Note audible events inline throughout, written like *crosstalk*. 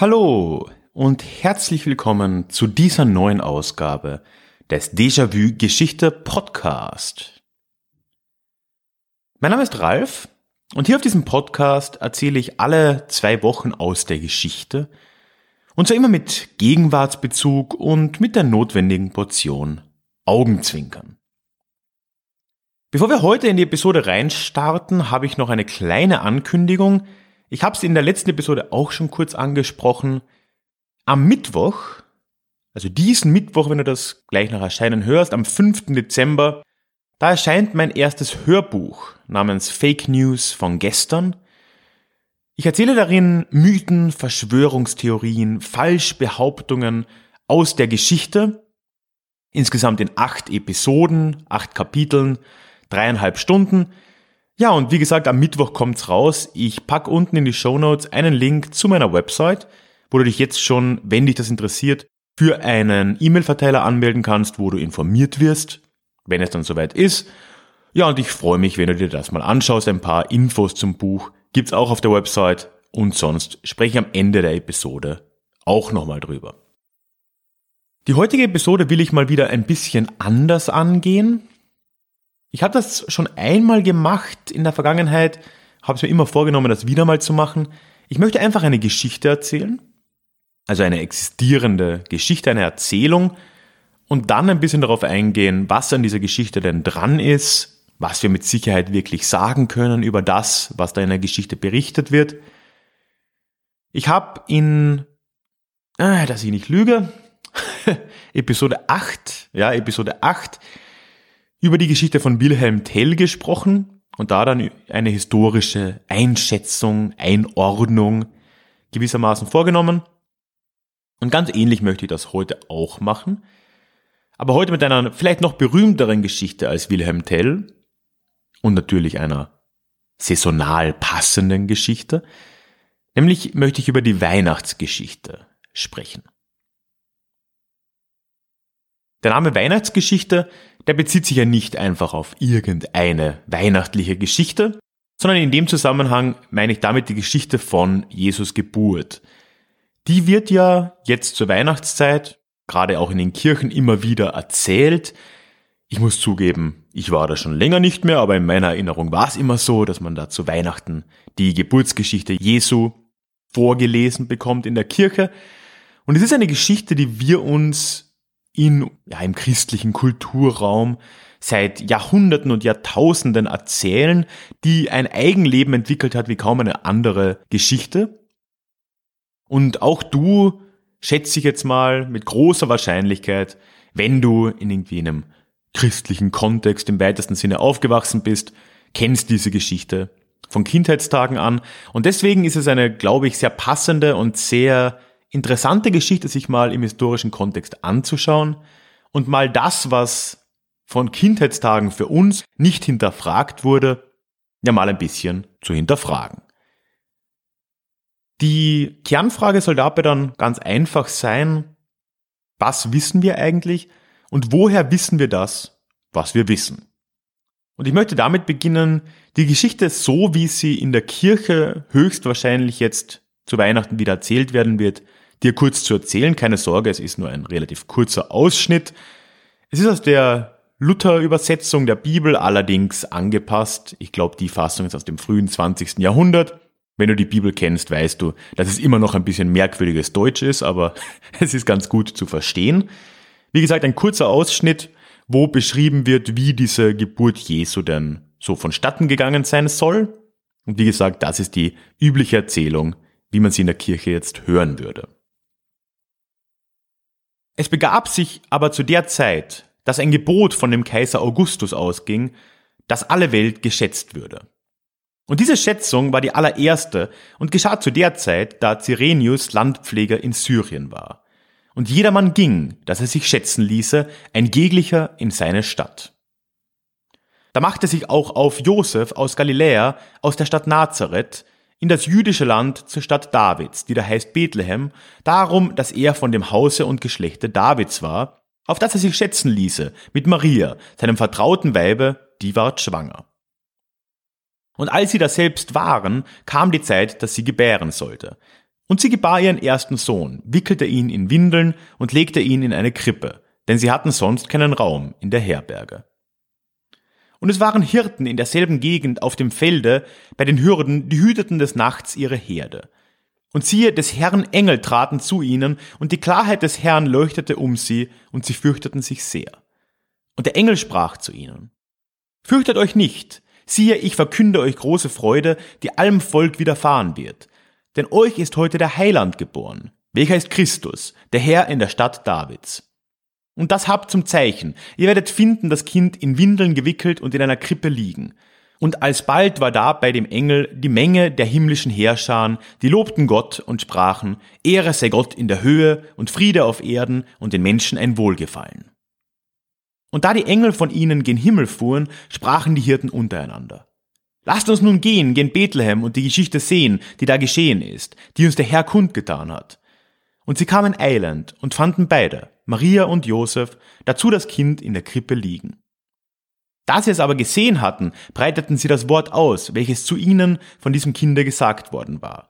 Hallo und herzlich willkommen zu dieser neuen Ausgabe des Déjà-vu Geschichte Podcast. Mein Name ist Ralf und hier auf diesem Podcast erzähle ich alle zwei Wochen aus der Geschichte und zwar immer mit Gegenwartsbezug und mit der notwendigen Portion Augenzwinkern. Bevor wir heute in die Episode reinstarten, habe ich noch eine kleine Ankündigung, ich habe es in der letzten Episode auch schon kurz angesprochen. Am Mittwoch, also diesen Mittwoch, wenn du das gleich nach Erscheinen hörst, am 5. Dezember, da erscheint mein erstes Hörbuch namens Fake News von gestern. Ich erzähle darin Mythen, Verschwörungstheorien, Falschbehauptungen aus der Geschichte. Insgesamt in acht Episoden, acht Kapiteln, dreieinhalb Stunden. Ja, und wie gesagt, am Mittwoch kommt's raus. Ich pack unten in die Show Notes einen Link zu meiner Website, wo du dich jetzt schon, wenn dich das interessiert, für einen E-Mail-Verteiler anmelden kannst, wo du informiert wirst, wenn es dann soweit ist. Ja, und ich freue mich, wenn du dir das mal anschaust. Ein paar Infos zum Buch gibt's auch auf der Website und sonst spreche ich am Ende der Episode auch nochmal drüber. Die heutige Episode will ich mal wieder ein bisschen anders angehen. Ich habe das schon einmal gemacht in der Vergangenheit, habe es mir immer vorgenommen, das wieder mal zu machen. Ich möchte einfach eine Geschichte erzählen, also eine existierende Geschichte, eine Erzählung und dann ein bisschen darauf eingehen, was an dieser Geschichte denn dran ist, was wir mit Sicherheit wirklich sagen können über das, was da in der Geschichte berichtet wird. Ich habe in, äh, dass ich nicht lüge, *laughs* Episode 8, ja, Episode 8, über die Geschichte von Wilhelm Tell gesprochen und da dann eine historische Einschätzung, Einordnung gewissermaßen vorgenommen. Und ganz ähnlich möchte ich das heute auch machen. Aber heute mit einer vielleicht noch berühmteren Geschichte als Wilhelm Tell und natürlich einer saisonal passenden Geschichte. Nämlich möchte ich über die Weihnachtsgeschichte sprechen. Der Name Weihnachtsgeschichte, der bezieht sich ja nicht einfach auf irgendeine weihnachtliche Geschichte, sondern in dem Zusammenhang meine ich damit die Geschichte von Jesus Geburt. Die wird ja jetzt zur Weihnachtszeit, gerade auch in den Kirchen, immer wieder erzählt. Ich muss zugeben, ich war da schon länger nicht mehr, aber in meiner Erinnerung war es immer so, dass man da zu Weihnachten die Geburtsgeschichte Jesu vorgelesen bekommt in der Kirche. Und es ist eine Geschichte, die wir uns in, ja, im christlichen Kulturraum seit Jahrhunderten und Jahrtausenden erzählen, die ein Eigenleben entwickelt hat wie kaum eine andere Geschichte. Und auch du, schätze ich jetzt mal, mit großer Wahrscheinlichkeit, wenn du in irgendwie einem christlichen Kontext im weitesten Sinne aufgewachsen bist, kennst diese Geschichte von Kindheitstagen an. Und deswegen ist es eine, glaube ich, sehr passende und sehr interessante Geschichte sich mal im historischen Kontext anzuschauen und mal das, was von Kindheitstagen für uns nicht hinterfragt wurde, ja mal ein bisschen zu hinterfragen. Die Kernfrage soll dabei dann ganz einfach sein, was wissen wir eigentlich und woher wissen wir das, was wir wissen? Und ich möchte damit beginnen, die Geschichte so, wie sie in der Kirche höchstwahrscheinlich jetzt zu Weihnachten wieder erzählt werden wird, dir kurz zu erzählen. Keine Sorge, es ist nur ein relativ kurzer Ausschnitt. Es ist aus der Luther-Übersetzung der Bibel allerdings angepasst. Ich glaube, die Fassung ist aus dem frühen 20. Jahrhundert. Wenn du die Bibel kennst, weißt du, dass es immer noch ein bisschen merkwürdiges Deutsch ist, aber *laughs* es ist ganz gut zu verstehen. Wie gesagt, ein kurzer Ausschnitt, wo beschrieben wird, wie diese Geburt Jesu denn so vonstatten gegangen sein soll. Und wie gesagt, das ist die übliche Erzählung, wie man sie in der Kirche jetzt hören würde. Es begab sich aber zu der Zeit, dass ein Gebot von dem Kaiser Augustus ausging, dass alle Welt geschätzt würde. Und diese Schätzung war die allererste und geschah zu der Zeit, da Cyrenius Landpfleger in Syrien war. und jedermann ging, dass er sich schätzen ließe, ein jeglicher in seine Stadt. Da machte sich auch auf Josef aus Galiläa, aus der Stadt Nazareth, in das jüdische Land zur Stadt Davids, die da heißt Bethlehem, darum, dass er von dem Hause und Geschlechte Davids war, auf das er sich schätzen ließe, mit Maria, seinem vertrauten Weibe, die ward schwanger. Und als sie da selbst waren, kam die Zeit, dass sie gebären sollte. Und sie gebar ihren ersten Sohn, wickelte ihn in Windeln und legte ihn in eine Krippe, denn sie hatten sonst keinen Raum in der Herberge. Und es waren Hirten in derselben Gegend auf dem Felde bei den Hürden, die hüteten des Nachts ihre Herde. Und siehe, des Herrn Engel traten zu ihnen, und die Klarheit des Herrn leuchtete um sie, und sie fürchteten sich sehr. Und der Engel sprach zu ihnen, Fürchtet euch nicht, siehe, ich verkünde euch große Freude, die allem Volk widerfahren wird. Denn euch ist heute der Heiland geboren, welcher ist Christus, der Herr in der Stadt Davids. Und das habt zum Zeichen. Ihr werdet finden, das Kind in Windeln gewickelt und in einer Krippe liegen. Und alsbald war da bei dem Engel die Menge der himmlischen Heerscharen, die lobten Gott und sprachen, Ehre sei Gott in der Höhe und Friede auf Erden und den Menschen ein Wohlgefallen. Und da die Engel von ihnen gen Himmel fuhren, sprachen die Hirten untereinander. Lasst uns nun gehen, gen Bethlehem und die Geschichte sehen, die da geschehen ist, die uns der Herr kundgetan hat. Und sie kamen eilend und fanden beide, Maria und Josef, dazu das Kind in der Krippe liegen. Da sie es aber gesehen hatten, breiteten sie das Wort aus, welches zu ihnen von diesem Kinde gesagt worden war.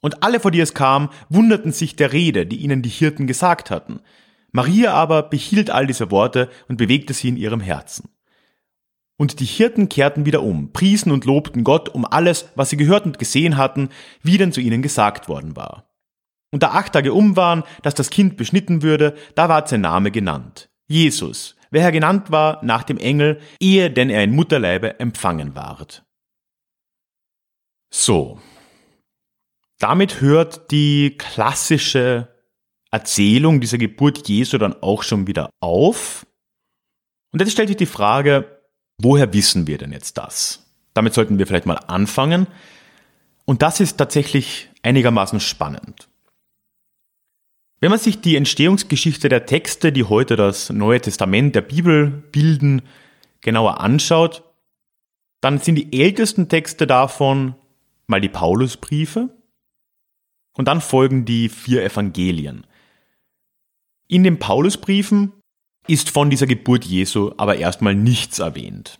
Und alle, vor die es kam, wunderten sich der Rede, die ihnen die Hirten gesagt hatten. Maria aber behielt all diese Worte und bewegte sie in ihrem Herzen. Und die Hirten kehrten wieder um, priesen und lobten Gott um alles, was sie gehört und gesehen hatten, wie denn zu ihnen gesagt worden war. Und da acht Tage um waren, dass das Kind beschnitten würde, da ward sein Name genannt. Jesus, welcher genannt war nach dem Engel, ehe denn er in Mutterleibe empfangen ward. So. Damit hört die klassische Erzählung dieser Geburt Jesu dann auch schon wieder auf. Und jetzt stellt sich die Frage, woher wissen wir denn jetzt das? Damit sollten wir vielleicht mal anfangen. Und das ist tatsächlich einigermaßen spannend. Wenn man sich die Entstehungsgeschichte der Texte, die heute das Neue Testament der Bibel bilden, genauer anschaut, dann sind die ältesten Texte davon mal die Paulusbriefe und dann folgen die vier Evangelien. In den Paulusbriefen ist von dieser Geburt Jesu aber erstmal nichts erwähnt.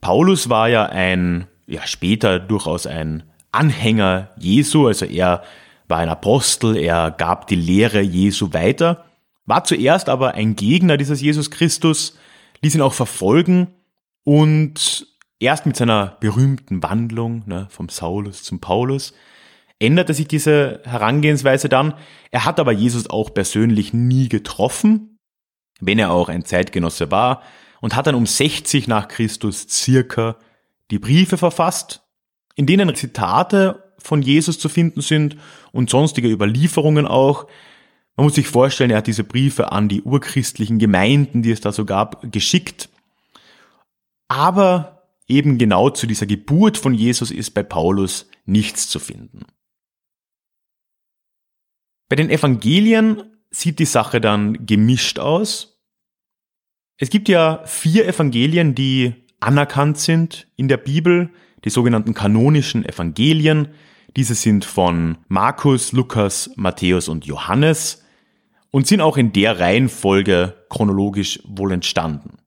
Paulus war ja ein, ja später durchaus ein Anhänger Jesu, also er war ein Apostel, er gab die Lehre Jesu weiter, war zuerst aber ein Gegner dieses Jesus Christus, ließ ihn auch verfolgen und erst mit seiner berühmten Wandlung ne, vom Saulus zum Paulus änderte sich diese Herangehensweise dann. Er hat aber Jesus auch persönlich nie getroffen, wenn er auch ein Zeitgenosse war, und hat dann um 60 nach Christus circa die Briefe verfasst, in denen Zitate von Jesus zu finden sind und sonstige Überlieferungen auch. Man muss sich vorstellen, er hat diese Briefe an die urchristlichen Gemeinden, die es da so gab, geschickt. Aber eben genau zu dieser Geburt von Jesus ist bei Paulus nichts zu finden. Bei den Evangelien sieht die Sache dann gemischt aus. Es gibt ja vier Evangelien, die anerkannt sind in der Bibel, die sogenannten kanonischen Evangelien. Diese sind von Markus, Lukas, Matthäus und Johannes und sind auch in der Reihenfolge chronologisch wohl entstanden.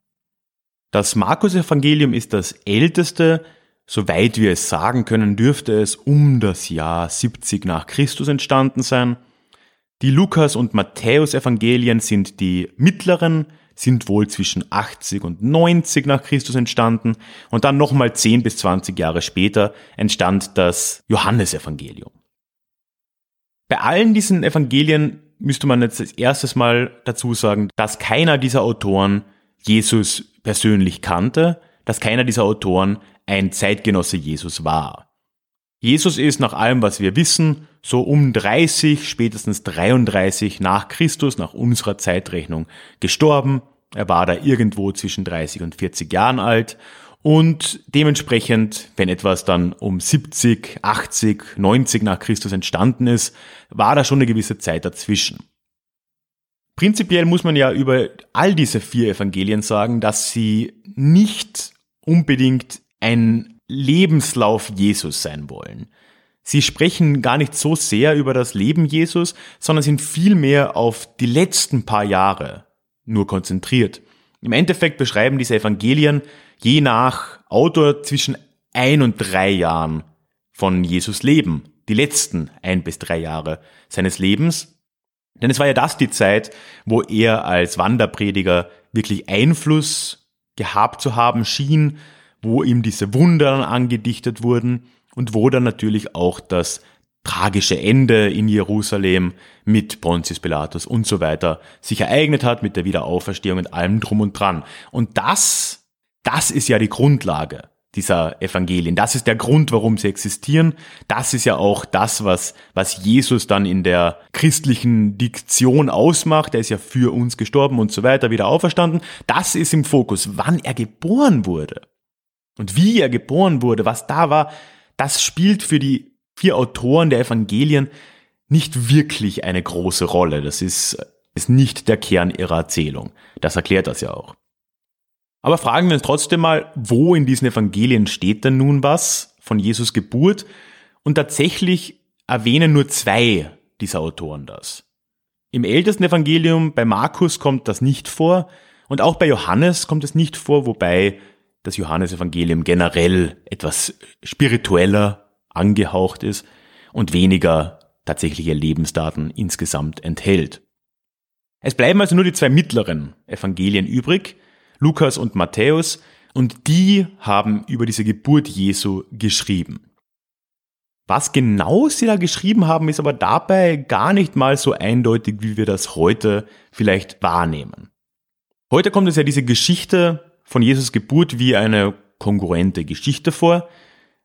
Das Markus-Evangelium ist das älteste, soweit wir es sagen können, dürfte es um das Jahr 70 nach Christus entstanden sein. Die Lukas- und Matthäus-Evangelien sind die mittleren, sind wohl zwischen 80 und 90 nach Christus entstanden und dann nochmal 10 bis 20 Jahre später entstand das Johannesevangelium. Bei allen diesen Evangelien müsste man jetzt als erstes mal dazu sagen, dass keiner dieser Autoren Jesus persönlich kannte, dass keiner dieser Autoren ein Zeitgenosse Jesus war. Jesus ist nach allem, was wir wissen, so um 30, spätestens 33 nach Christus, nach unserer Zeitrechnung, gestorben. Er war da irgendwo zwischen 30 und 40 Jahren alt und dementsprechend, wenn etwas dann um 70, 80, 90 nach Christus entstanden ist, war da schon eine gewisse Zeit dazwischen. Prinzipiell muss man ja über all diese vier Evangelien sagen, dass sie nicht unbedingt ein Lebenslauf Jesus sein wollen. Sie sprechen gar nicht so sehr über das Leben Jesus, sondern sind vielmehr auf die letzten paar Jahre nur konzentriert. Im Endeffekt beschreiben diese Evangelien je nach Autor zwischen ein und drei Jahren von Jesus Leben, die letzten ein bis drei Jahre seines Lebens. Denn es war ja das die Zeit, wo er als Wanderprediger wirklich Einfluss gehabt zu haben schien, wo ihm diese Wunder angedichtet wurden und wo dann natürlich auch das tragische Ende in Jerusalem mit Pontius Pilatus und so weiter sich ereignet hat, mit der Wiederauferstehung und allem drum und dran. Und das, das ist ja die Grundlage dieser Evangelien. Das ist der Grund, warum sie existieren. Das ist ja auch das, was, was Jesus dann in der christlichen Diktion ausmacht. Er ist ja für uns gestorben und so weiter, wieder auferstanden. Das ist im Fokus. Wann er geboren wurde und wie er geboren wurde, was da war, das spielt für die vier Autoren der Evangelien nicht wirklich eine große Rolle. Das ist, ist nicht der Kern ihrer Erzählung. Das erklärt das ja auch. Aber fragen wir uns trotzdem mal, wo in diesen Evangelien steht denn nun was von Jesus Geburt? Und tatsächlich erwähnen nur zwei dieser Autoren das. Im ältesten Evangelium bei Markus kommt das nicht vor und auch bei Johannes kommt es nicht vor, wobei das Johannesevangelium generell etwas spiritueller angehaucht ist und weniger tatsächliche Lebensdaten insgesamt enthält. Es bleiben also nur die zwei mittleren Evangelien übrig, Lukas und Matthäus, und die haben über diese Geburt Jesu geschrieben. Was genau sie da geschrieben haben, ist aber dabei gar nicht mal so eindeutig, wie wir das heute vielleicht wahrnehmen. Heute kommt es ja diese Geschichte von Jesus Geburt wie eine kongruente Geschichte vor.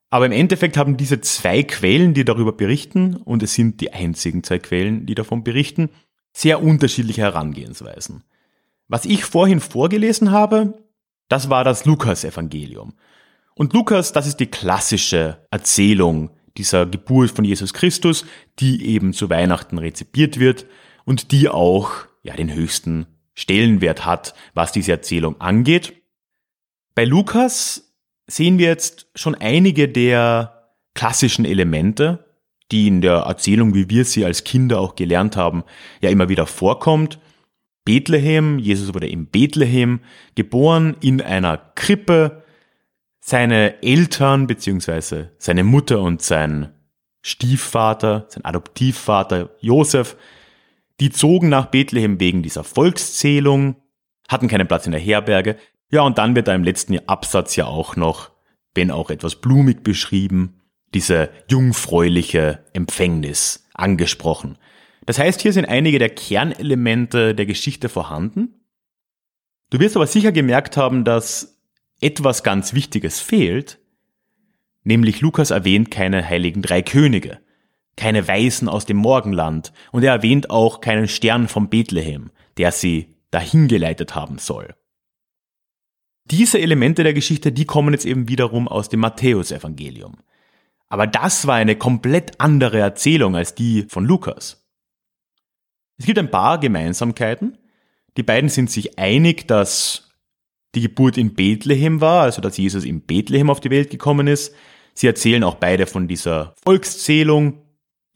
Aber im Endeffekt haben diese zwei Quellen, die darüber berichten, und es sind die einzigen zwei Quellen, die davon berichten, sehr unterschiedliche Herangehensweisen. Was ich vorhin vorgelesen habe, das war das Lukas-Evangelium. Und Lukas, das ist die klassische Erzählung dieser Geburt von Jesus Christus, die eben zu Weihnachten rezipiert wird und die auch ja den höchsten Stellenwert hat, was diese Erzählung angeht. Bei Lukas sehen wir jetzt schon einige der klassischen Elemente, die in der Erzählung, wie wir sie als Kinder auch gelernt haben, ja immer wieder vorkommt. Bethlehem, Jesus wurde in Bethlehem geboren, in einer Krippe. Seine Eltern beziehungsweise seine Mutter und sein Stiefvater, sein Adoptivvater Josef, die zogen nach Bethlehem wegen dieser Volkszählung, hatten keinen Platz in der Herberge, ja, und dann wird da im letzten Absatz ja auch noch, wenn auch etwas blumig beschrieben, diese jungfräuliche Empfängnis angesprochen. Das heißt, hier sind einige der Kernelemente der Geschichte vorhanden. Du wirst aber sicher gemerkt haben, dass etwas ganz Wichtiges fehlt, nämlich Lukas erwähnt keine heiligen drei Könige, keine Weisen aus dem Morgenland und er erwähnt auch keinen Stern vom Bethlehem, der sie dahingeleitet haben soll. Diese Elemente der Geschichte, die kommen jetzt eben wiederum aus dem Matthäusevangelium. Aber das war eine komplett andere Erzählung als die von Lukas. Es gibt ein paar Gemeinsamkeiten. Die beiden sind sich einig, dass die Geburt in Bethlehem war, also dass Jesus in Bethlehem auf die Welt gekommen ist. Sie erzählen auch beide von dieser Volkszählung.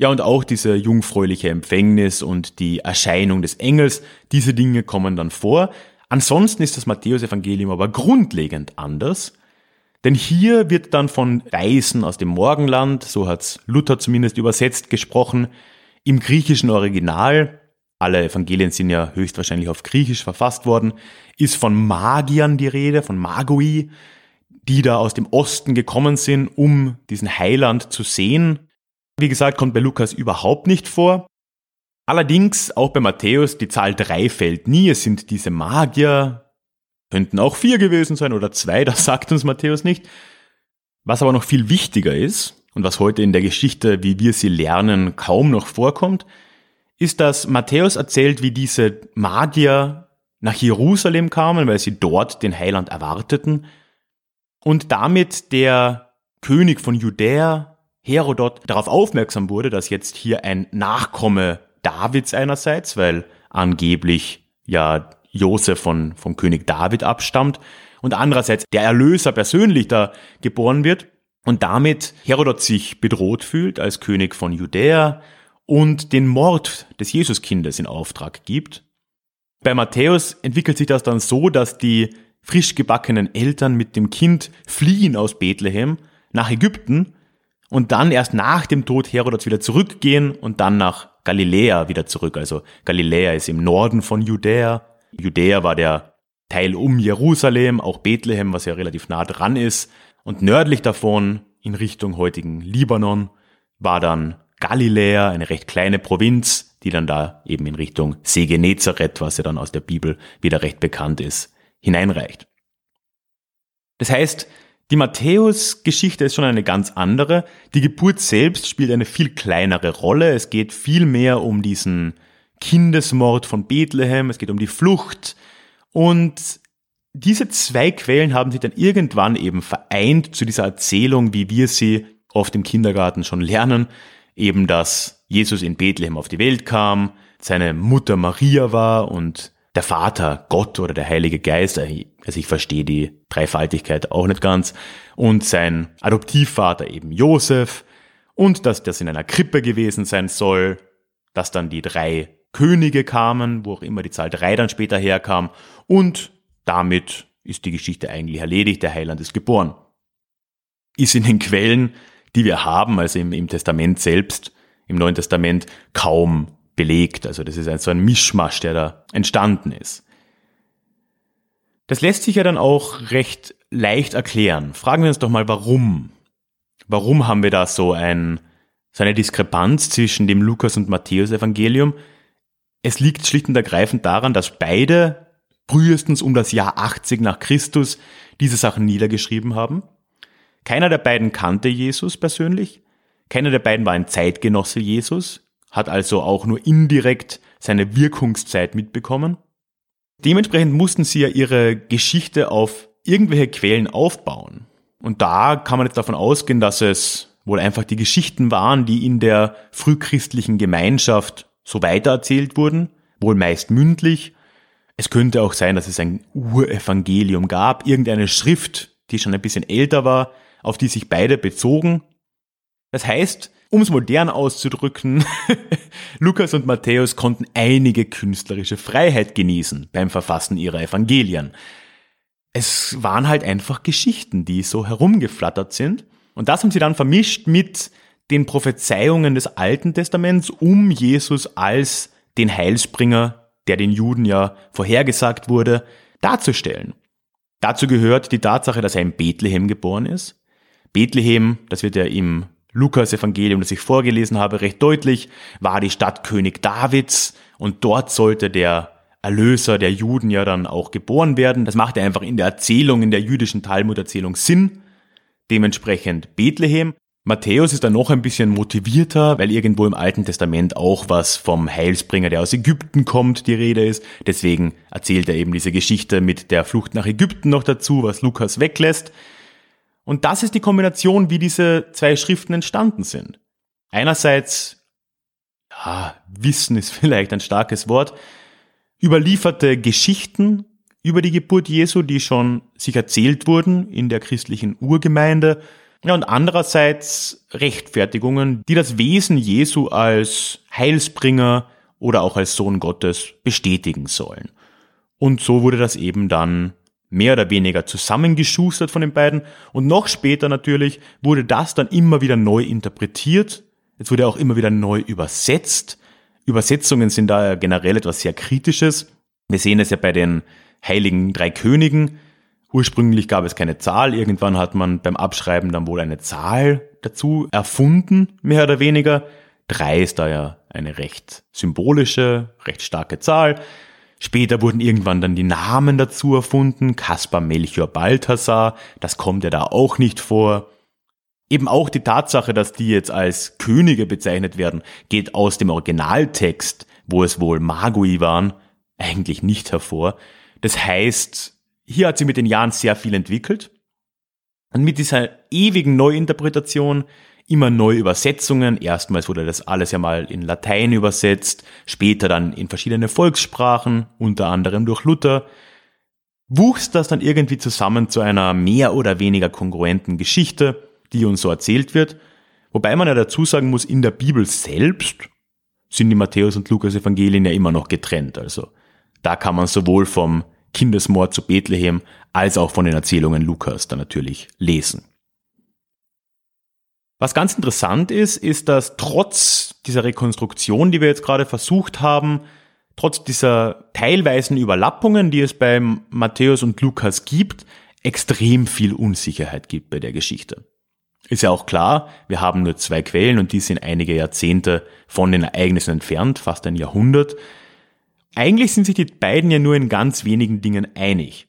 Ja, und auch diese jungfräuliche Empfängnis und die Erscheinung des Engels, diese Dinge kommen dann vor. Ansonsten ist das Matthäusevangelium aber grundlegend anders, denn hier wird dann von Weisen aus dem Morgenland, so hat's Luther zumindest übersetzt gesprochen, im griechischen Original, alle Evangelien sind ja höchstwahrscheinlich auf Griechisch verfasst worden, ist von Magiern die Rede, von Magoi, die da aus dem Osten gekommen sind, um diesen Heiland zu sehen. Wie gesagt, kommt bei Lukas überhaupt nicht vor. Allerdings, auch bei Matthäus, die Zahl 3 fällt nie. Es sind diese Magier, könnten auch vier gewesen sein oder zwei, *laughs* das sagt uns Matthäus nicht. Was aber noch viel wichtiger ist und was heute in der Geschichte, wie wir sie lernen, kaum noch vorkommt, ist, dass Matthäus erzählt, wie diese Magier nach Jerusalem kamen, weil sie dort den Heiland erwarteten und damit der König von Judäa, Herodot, darauf aufmerksam wurde, dass jetzt hier ein Nachkomme Davids einerseits, weil angeblich ja Josef von, vom König David abstammt und andererseits der Erlöser persönlich da geboren wird und damit Herodot sich bedroht fühlt als König von Judäa und den Mord des Jesuskindes in Auftrag gibt. Bei Matthäus entwickelt sich das dann so, dass die frisch gebackenen Eltern mit dem Kind fliehen aus Bethlehem nach Ägypten und dann erst nach dem Tod Herodots wieder zurückgehen und dann nach Galiläa wieder zurück. Also Galiläa ist im Norden von Judäa. Judäa war der Teil um Jerusalem, auch Bethlehem, was ja relativ nah dran ist. Und nördlich davon, in Richtung heutigen Libanon, war dann Galiläa, eine recht kleine Provinz, die dann da eben in Richtung See was ja dann aus der Bibel wieder recht bekannt ist, hineinreicht. Das heißt, die Matthäus-Geschichte ist schon eine ganz andere. Die Geburt selbst spielt eine viel kleinere Rolle. Es geht viel mehr um diesen Kindesmord von Bethlehem, es geht um die Flucht. Und diese zwei Quellen haben sich dann irgendwann eben vereint zu dieser Erzählung, wie wir sie oft im Kindergarten schon lernen. Eben, dass Jesus in Bethlehem auf die Welt kam, seine Mutter Maria war und der Vater, Gott oder der Heilige Geist, also ich verstehe die Dreifaltigkeit auch nicht ganz, und sein Adoptivvater eben Josef, und dass das in einer Krippe gewesen sein soll, dass dann die drei Könige kamen, wo auch immer die Zahl drei dann später herkam, und damit ist die Geschichte eigentlich erledigt, der Heiland ist geboren. Ist in den Quellen, die wir haben, also im, im Testament selbst, im Neuen Testament, kaum belegt. Also das ist ein, so ein Mischmasch, der da entstanden ist. Das lässt sich ja dann auch recht leicht erklären. Fragen wir uns doch mal, warum? Warum haben wir da so, ein, so eine Diskrepanz zwischen dem Lukas- und Matthäus-Evangelium? Es liegt schlicht und ergreifend daran, dass beide frühestens um das Jahr 80 nach Christus diese Sachen niedergeschrieben haben. Keiner der beiden kannte Jesus persönlich. Keiner der beiden war ein Zeitgenosse Jesus hat also auch nur indirekt seine Wirkungszeit mitbekommen. Dementsprechend mussten sie ja ihre Geschichte auf irgendwelche Quellen aufbauen. Und da kann man jetzt davon ausgehen, dass es wohl einfach die Geschichten waren, die in der frühchristlichen Gemeinschaft so weitererzählt wurden, wohl meist mündlich. Es könnte auch sein, dass es ein Urevangelium gab, irgendeine Schrift, die schon ein bisschen älter war, auf die sich beide bezogen. Das heißt, um es modern auszudrücken, *laughs* Lukas und Matthäus konnten einige künstlerische Freiheit genießen beim Verfassen ihrer Evangelien. Es waren halt einfach Geschichten, die so herumgeflattert sind. Und das haben sie dann vermischt mit den Prophezeiungen des Alten Testaments, um Jesus als den Heilsbringer, der den Juden ja vorhergesagt wurde, darzustellen. Dazu gehört die Tatsache, dass er in Bethlehem geboren ist. Bethlehem, das wird ja im Lukas Evangelium, das ich vorgelesen habe, recht deutlich, war die Stadt König Davids und dort sollte der Erlöser der Juden ja dann auch geboren werden. Das machte einfach in der Erzählung, in der jüdischen Talmud-Erzählung Sinn. Dementsprechend Bethlehem. Matthäus ist dann noch ein bisschen motivierter, weil irgendwo im Alten Testament auch was vom Heilsbringer, der aus Ägypten kommt, die Rede ist. Deswegen erzählt er eben diese Geschichte mit der Flucht nach Ägypten noch dazu, was Lukas weglässt. Und das ist die Kombination, wie diese zwei Schriften entstanden sind. Einerseits, ja, Wissen ist *laughs* vielleicht ein starkes Wort, überlieferte Geschichten über die Geburt Jesu, die schon sich erzählt wurden in der christlichen Urgemeinde. Ja, und andererseits Rechtfertigungen, die das Wesen Jesu als Heilsbringer oder auch als Sohn Gottes bestätigen sollen. Und so wurde das eben dann mehr oder weniger zusammengeschustert von den beiden. Und noch später natürlich wurde das dann immer wieder neu interpretiert. Es wurde auch immer wieder neu übersetzt. Übersetzungen sind da generell etwas sehr Kritisches. Wir sehen es ja bei den Heiligen Drei Königen. Ursprünglich gab es keine Zahl. Irgendwann hat man beim Abschreiben dann wohl eine Zahl dazu erfunden, mehr oder weniger. Drei ist da ja eine recht symbolische, recht starke Zahl. Später wurden irgendwann dann die Namen dazu erfunden, Kaspar Melchior Balthasar, das kommt ja da auch nicht vor. Eben auch die Tatsache, dass die jetzt als Könige bezeichnet werden, geht aus dem Originaltext, wo es wohl Magui waren, eigentlich nicht hervor. Das heißt, hier hat sie mit den Jahren sehr viel entwickelt. Und mit dieser ewigen Neuinterpretation, immer neue Übersetzungen. Erstmals wurde das alles ja mal in Latein übersetzt, später dann in verschiedene Volkssprachen, unter anderem durch Luther. Wuchs das dann irgendwie zusammen zu einer mehr oder weniger kongruenten Geschichte, die uns so erzählt wird. Wobei man ja dazu sagen muss, in der Bibel selbst sind die Matthäus und Lukas Evangelien ja immer noch getrennt. Also da kann man sowohl vom Kindesmord zu Bethlehem als auch von den Erzählungen Lukas dann natürlich lesen. Was ganz interessant ist, ist, dass trotz dieser Rekonstruktion, die wir jetzt gerade versucht haben, trotz dieser teilweisen Überlappungen, die es bei Matthäus und Lukas gibt, extrem viel Unsicherheit gibt bei der Geschichte. Ist ja auch klar, wir haben nur zwei Quellen und die sind einige Jahrzehnte von den Ereignissen entfernt, fast ein Jahrhundert. Eigentlich sind sich die beiden ja nur in ganz wenigen Dingen einig.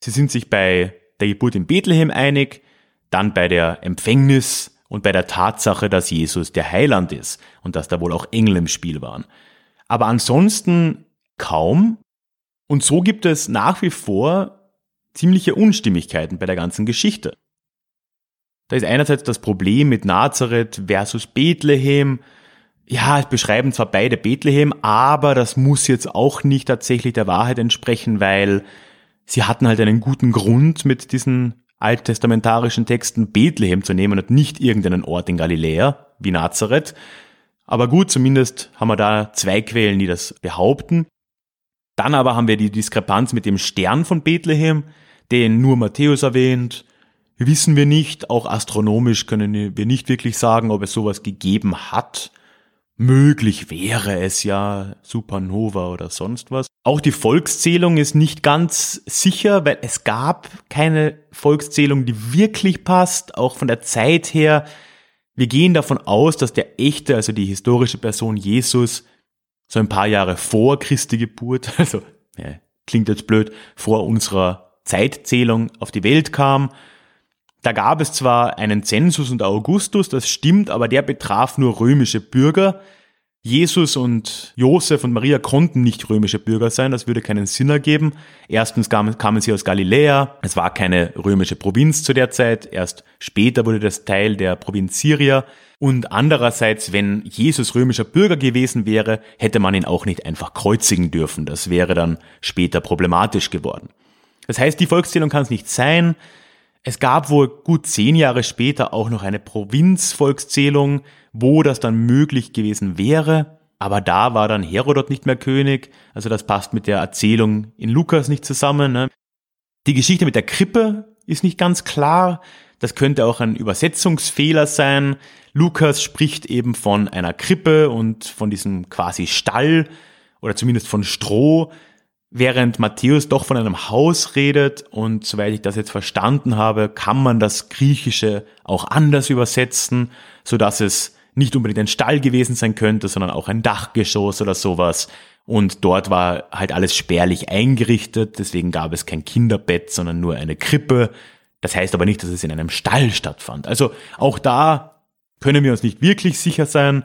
Sie sind sich bei der Geburt in Bethlehem einig, dann bei der Empfängnis und bei der Tatsache, dass Jesus der Heiland ist und dass da wohl auch Engel im Spiel waren. Aber ansonsten kaum. Und so gibt es nach wie vor ziemliche Unstimmigkeiten bei der ganzen Geschichte. Da ist einerseits das Problem mit Nazareth versus Bethlehem. Ja, es beschreiben zwar beide Bethlehem, aber das muss jetzt auch nicht tatsächlich der Wahrheit entsprechen, weil sie hatten halt einen guten Grund mit diesen alttestamentarischen Texten Bethlehem zu nehmen und nicht irgendeinen Ort in Galiläa, wie Nazareth. Aber gut, zumindest haben wir da zwei Quellen, die das behaupten. Dann aber haben wir die Diskrepanz mit dem Stern von Bethlehem, den nur Matthäus erwähnt. Wissen wir nicht, auch astronomisch können wir nicht wirklich sagen, ob es sowas gegeben hat. Möglich wäre es ja Supernova oder sonst was. Auch die Volkszählung ist nicht ganz sicher, weil es gab keine Volkszählung, die wirklich passt, auch von der Zeit her. Wir gehen davon aus, dass der echte, also die historische Person Jesus, so ein paar Jahre vor Christi Geburt, *laughs* also ja, klingt jetzt blöd, vor unserer Zeitzählung auf die Welt kam. Da gab es zwar einen Zensus und Augustus, das stimmt, aber der betraf nur römische Bürger. Jesus und Josef und Maria konnten nicht römische Bürger sein, das würde keinen Sinn ergeben. Erstens kamen, kamen sie aus Galiläa, es war keine römische Provinz zu der Zeit, erst später wurde das Teil der Provinz Syria. Und andererseits, wenn Jesus römischer Bürger gewesen wäre, hätte man ihn auch nicht einfach kreuzigen dürfen. Das wäre dann später problematisch geworden. Das heißt, die Volkszählung kann es nicht sein. Es gab wohl gut zehn Jahre später auch noch eine Provinzvolkszählung, wo das dann möglich gewesen wäre. Aber da war dann Herodot nicht mehr König. Also das passt mit der Erzählung in Lukas nicht zusammen. Ne? Die Geschichte mit der Krippe ist nicht ganz klar. Das könnte auch ein Übersetzungsfehler sein. Lukas spricht eben von einer Krippe und von diesem quasi Stall oder zumindest von Stroh während Matthäus doch von einem Haus redet und soweit ich das jetzt verstanden habe, kann man das Griechische auch anders übersetzen, so dass es nicht unbedingt ein Stall gewesen sein könnte, sondern auch ein Dachgeschoss oder sowas. Und dort war halt alles spärlich eingerichtet, deswegen gab es kein Kinderbett, sondern nur eine Krippe. Das heißt aber nicht, dass es in einem Stall stattfand. Also auch da können wir uns nicht wirklich sicher sein.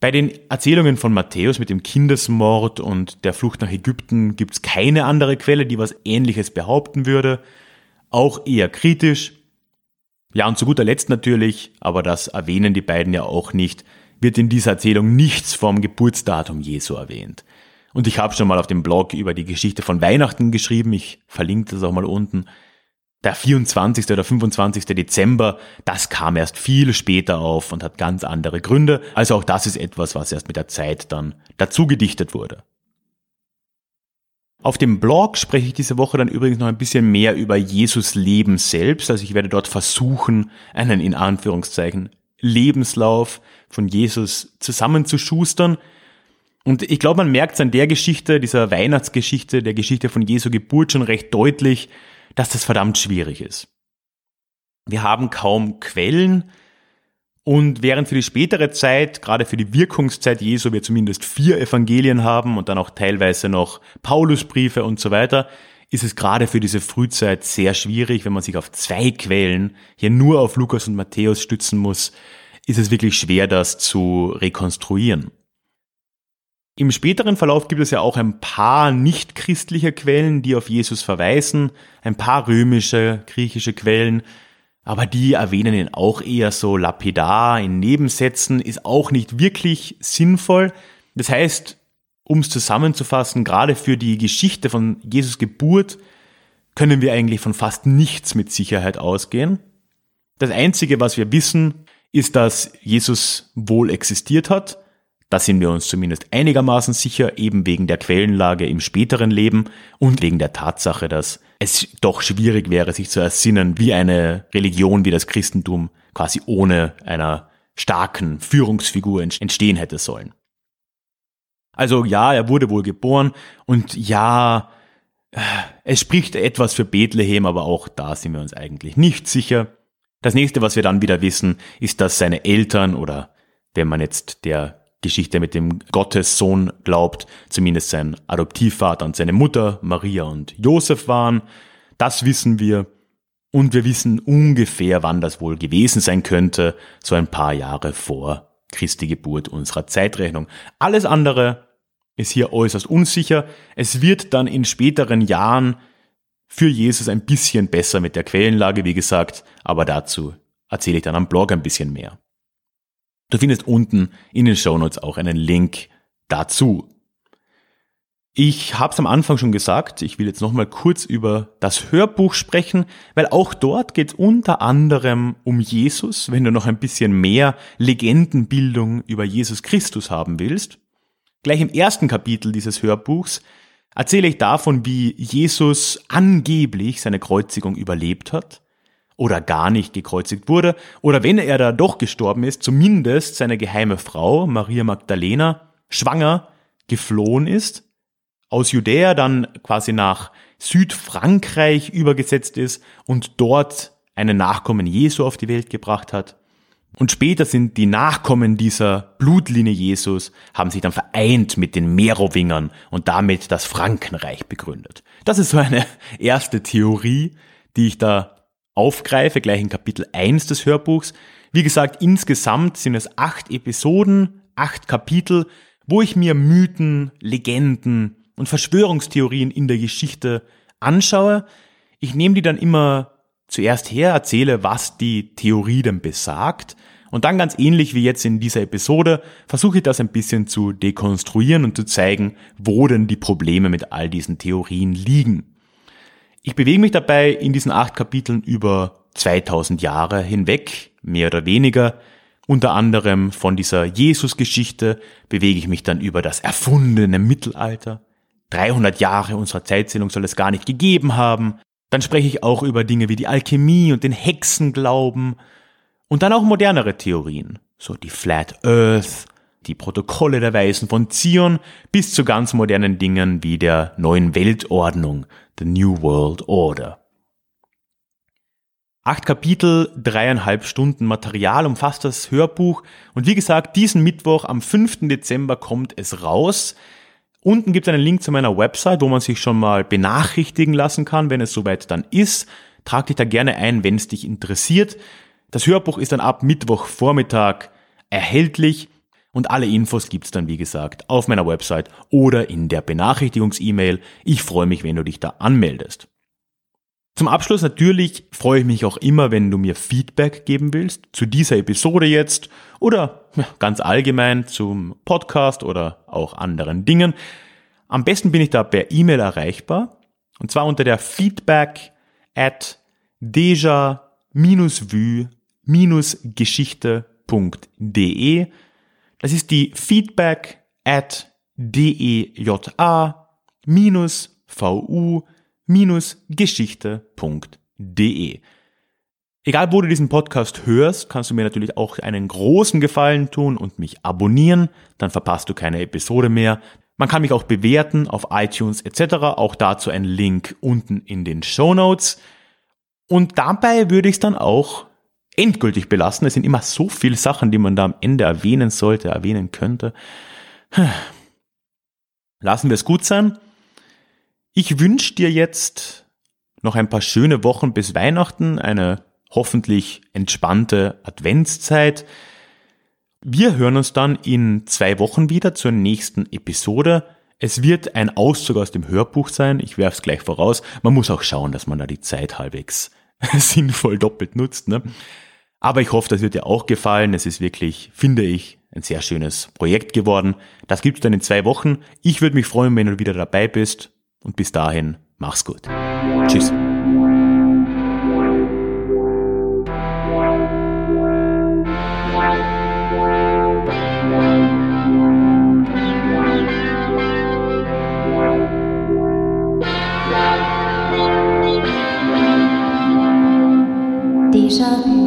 Bei den Erzählungen von Matthäus mit dem Kindesmord und der Flucht nach Ägypten gibt es keine andere Quelle, die was Ähnliches behaupten würde. Auch eher kritisch. Ja, und zu guter Letzt natürlich, aber das erwähnen die beiden ja auch nicht, wird in dieser Erzählung nichts vom Geburtsdatum Jesu erwähnt. Und ich habe schon mal auf dem Blog über die Geschichte von Weihnachten geschrieben, ich verlinke das auch mal unten der 24. oder 25. Dezember, das kam erst viel später auf und hat ganz andere Gründe. Also auch das ist etwas, was erst mit der Zeit dann dazu gedichtet wurde. Auf dem Blog spreche ich diese Woche dann übrigens noch ein bisschen mehr über Jesus Leben selbst. Also ich werde dort versuchen, einen in Anführungszeichen Lebenslauf von Jesus zusammenzuschustern. Und ich glaube, man merkt es an der Geschichte, dieser Weihnachtsgeschichte, der Geschichte von Jesu Geburt schon recht deutlich, dass das verdammt schwierig ist. Wir haben kaum Quellen und während für die spätere Zeit, gerade für die Wirkungszeit Jesu, wir zumindest vier Evangelien haben und dann auch teilweise noch Paulusbriefe und so weiter, ist es gerade für diese Frühzeit sehr schwierig, wenn man sich auf zwei Quellen hier nur auf Lukas und Matthäus stützen muss, ist es wirklich schwer, das zu rekonstruieren. Im späteren Verlauf gibt es ja auch ein paar nichtchristliche Quellen, die auf Jesus verweisen, ein paar römische, griechische Quellen. aber die erwähnen ihn auch eher so lapidar in Nebensätzen, ist auch nicht wirklich sinnvoll. Das heißt, um es zusammenzufassen, gerade für die Geschichte von Jesus Geburt können wir eigentlich von fast nichts mit Sicherheit ausgehen. Das Einzige, was wir wissen, ist, dass Jesus wohl existiert hat. Da sind wir uns zumindest einigermaßen sicher, eben wegen der Quellenlage im späteren Leben und wegen der Tatsache, dass es doch schwierig wäre, sich zu ersinnen, wie eine Religion wie das Christentum quasi ohne einer starken Führungsfigur entstehen hätte sollen. Also ja, er wurde wohl geboren und ja, es spricht etwas für Bethlehem, aber auch da sind wir uns eigentlich nicht sicher. Das nächste, was wir dann wieder wissen, ist, dass seine Eltern oder wenn man jetzt der Geschichte mit dem Gottessohn glaubt, zumindest sein Adoptivvater und seine Mutter Maria und Josef waren. Das wissen wir. Und wir wissen ungefähr, wann das wohl gewesen sein könnte, so ein paar Jahre vor Christi Geburt unserer Zeitrechnung. Alles andere ist hier äußerst unsicher. Es wird dann in späteren Jahren für Jesus ein bisschen besser mit der Quellenlage, wie gesagt, aber dazu erzähle ich dann am Blog ein bisschen mehr. Du findest unten in den Shownotes auch einen Link dazu. Ich habe es am Anfang schon gesagt, ich will jetzt nochmal kurz über das Hörbuch sprechen, weil auch dort geht unter anderem um Jesus, wenn du noch ein bisschen mehr Legendenbildung über Jesus Christus haben willst. Gleich im ersten Kapitel dieses Hörbuchs erzähle ich davon, wie Jesus angeblich seine Kreuzigung überlebt hat oder gar nicht gekreuzigt wurde oder wenn er da doch gestorben ist, zumindest seine geheime Frau Maria Magdalena schwanger geflohen ist, aus Judäa dann quasi nach Südfrankreich übergesetzt ist und dort einen Nachkommen Jesu auf die Welt gebracht hat und später sind die Nachkommen dieser Blutlinie Jesus, haben sich dann vereint mit den Merowingern und damit das Frankenreich begründet. Das ist so eine *laughs* erste Theorie, die ich da aufgreife, gleich in Kapitel 1 des Hörbuchs. Wie gesagt, insgesamt sind es acht Episoden, acht Kapitel, wo ich mir Mythen, Legenden und Verschwörungstheorien in der Geschichte anschaue. Ich nehme die dann immer zuerst her, erzähle, was die Theorie denn besagt und dann ganz ähnlich wie jetzt in dieser Episode versuche ich das ein bisschen zu dekonstruieren und zu zeigen, wo denn die Probleme mit all diesen Theorien liegen. Ich bewege mich dabei in diesen acht Kapiteln über 2000 Jahre hinweg, mehr oder weniger. Unter anderem von dieser Jesus-Geschichte bewege ich mich dann über das erfundene Mittelalter. 300 Jahre unserer Zeitzählung soll es gar nicht gegeben haben. Dann spreche ich auch über Dinge wie die Alchemie und den Hexenglauben und dann auch modernere Theorien, so die Flat Earth, die Protokolle der Weisen von Zion, bis zu ganz modernen Dingen wie der neuen Weltordnung, the New World Order. Acht Kapitel, dreieinhalb Stunden Material umfasst das Hörbuch und wie gesagt, diesen Mittwoch am 5. Dezember kommt es raus. Unten gibt es einen Link zu meiner Website, wo man sich schon mal benachrichtigen lassen kann, wenn es soweit dann ist. Trag dich da gerne ein, wenn es dich interessiert. Das Hörbuch ist dann ab Mittwochvormittag erhältlich und alle Infos gibt's dann, wie gesagt, auf meiner Website oder in der Benachrichtigungs-E-Mail. Ich freue mich, wenn du dich da anmeldest. Zum Abschluss natürlich freue ich mich auch immer, wenn du mir Feedback geben willst zu dieser Episode jetzt oder ganz allgemein zum Podcast oder auch anderen Dingen. Am besten bin ich da per E-Mail erreichbar und zwar unter der feedback at deja-vue geschichte.de. Das ist die feedback at deja-vu-geschichte.de. Egal, wo du diesen Podcast hörst, kannst du mir natürlich auch einen großen Gefallen tun und mich abonnieren, dann verpasst du keine Episode mehr. Man kann mich auch bewerten auf iTunes etc. Auch dazu ein Link unten in den Show Notes. Und dabei würde ich es dann auch endgültig belassen. Es sind immer so viele Sachen, die man da am Ende erwähnen sollte, erwähnen könnte. Lassen wir es gut sein. Ich wünsche dir jetzt noch ein paar schöne Wochen bis Weihnachten, eine hoffentlich entspannte Adventszeit. Wir hören uns dann in zwei Wochen wieder zur nächsten Episode. Es wird ein Auszug aus dem Hörbuch sein. Ich werfe es gleich voraus. Man muss auch schauen, dass man da die Zeit halbwegs *laughs* sinnvoll doppelt nutzt. Ne? Aber ich hoffe, das wird dir auch gefallen. Es ist wirklich, finde ich, ein sehr schönes Projekt geworden. Das gibt's dann in zwei Wochen. Ich würde mich freuen, wenn du wieder dabei bist. Und bis dahin, mach's gut. Tschüss. Déjà vu.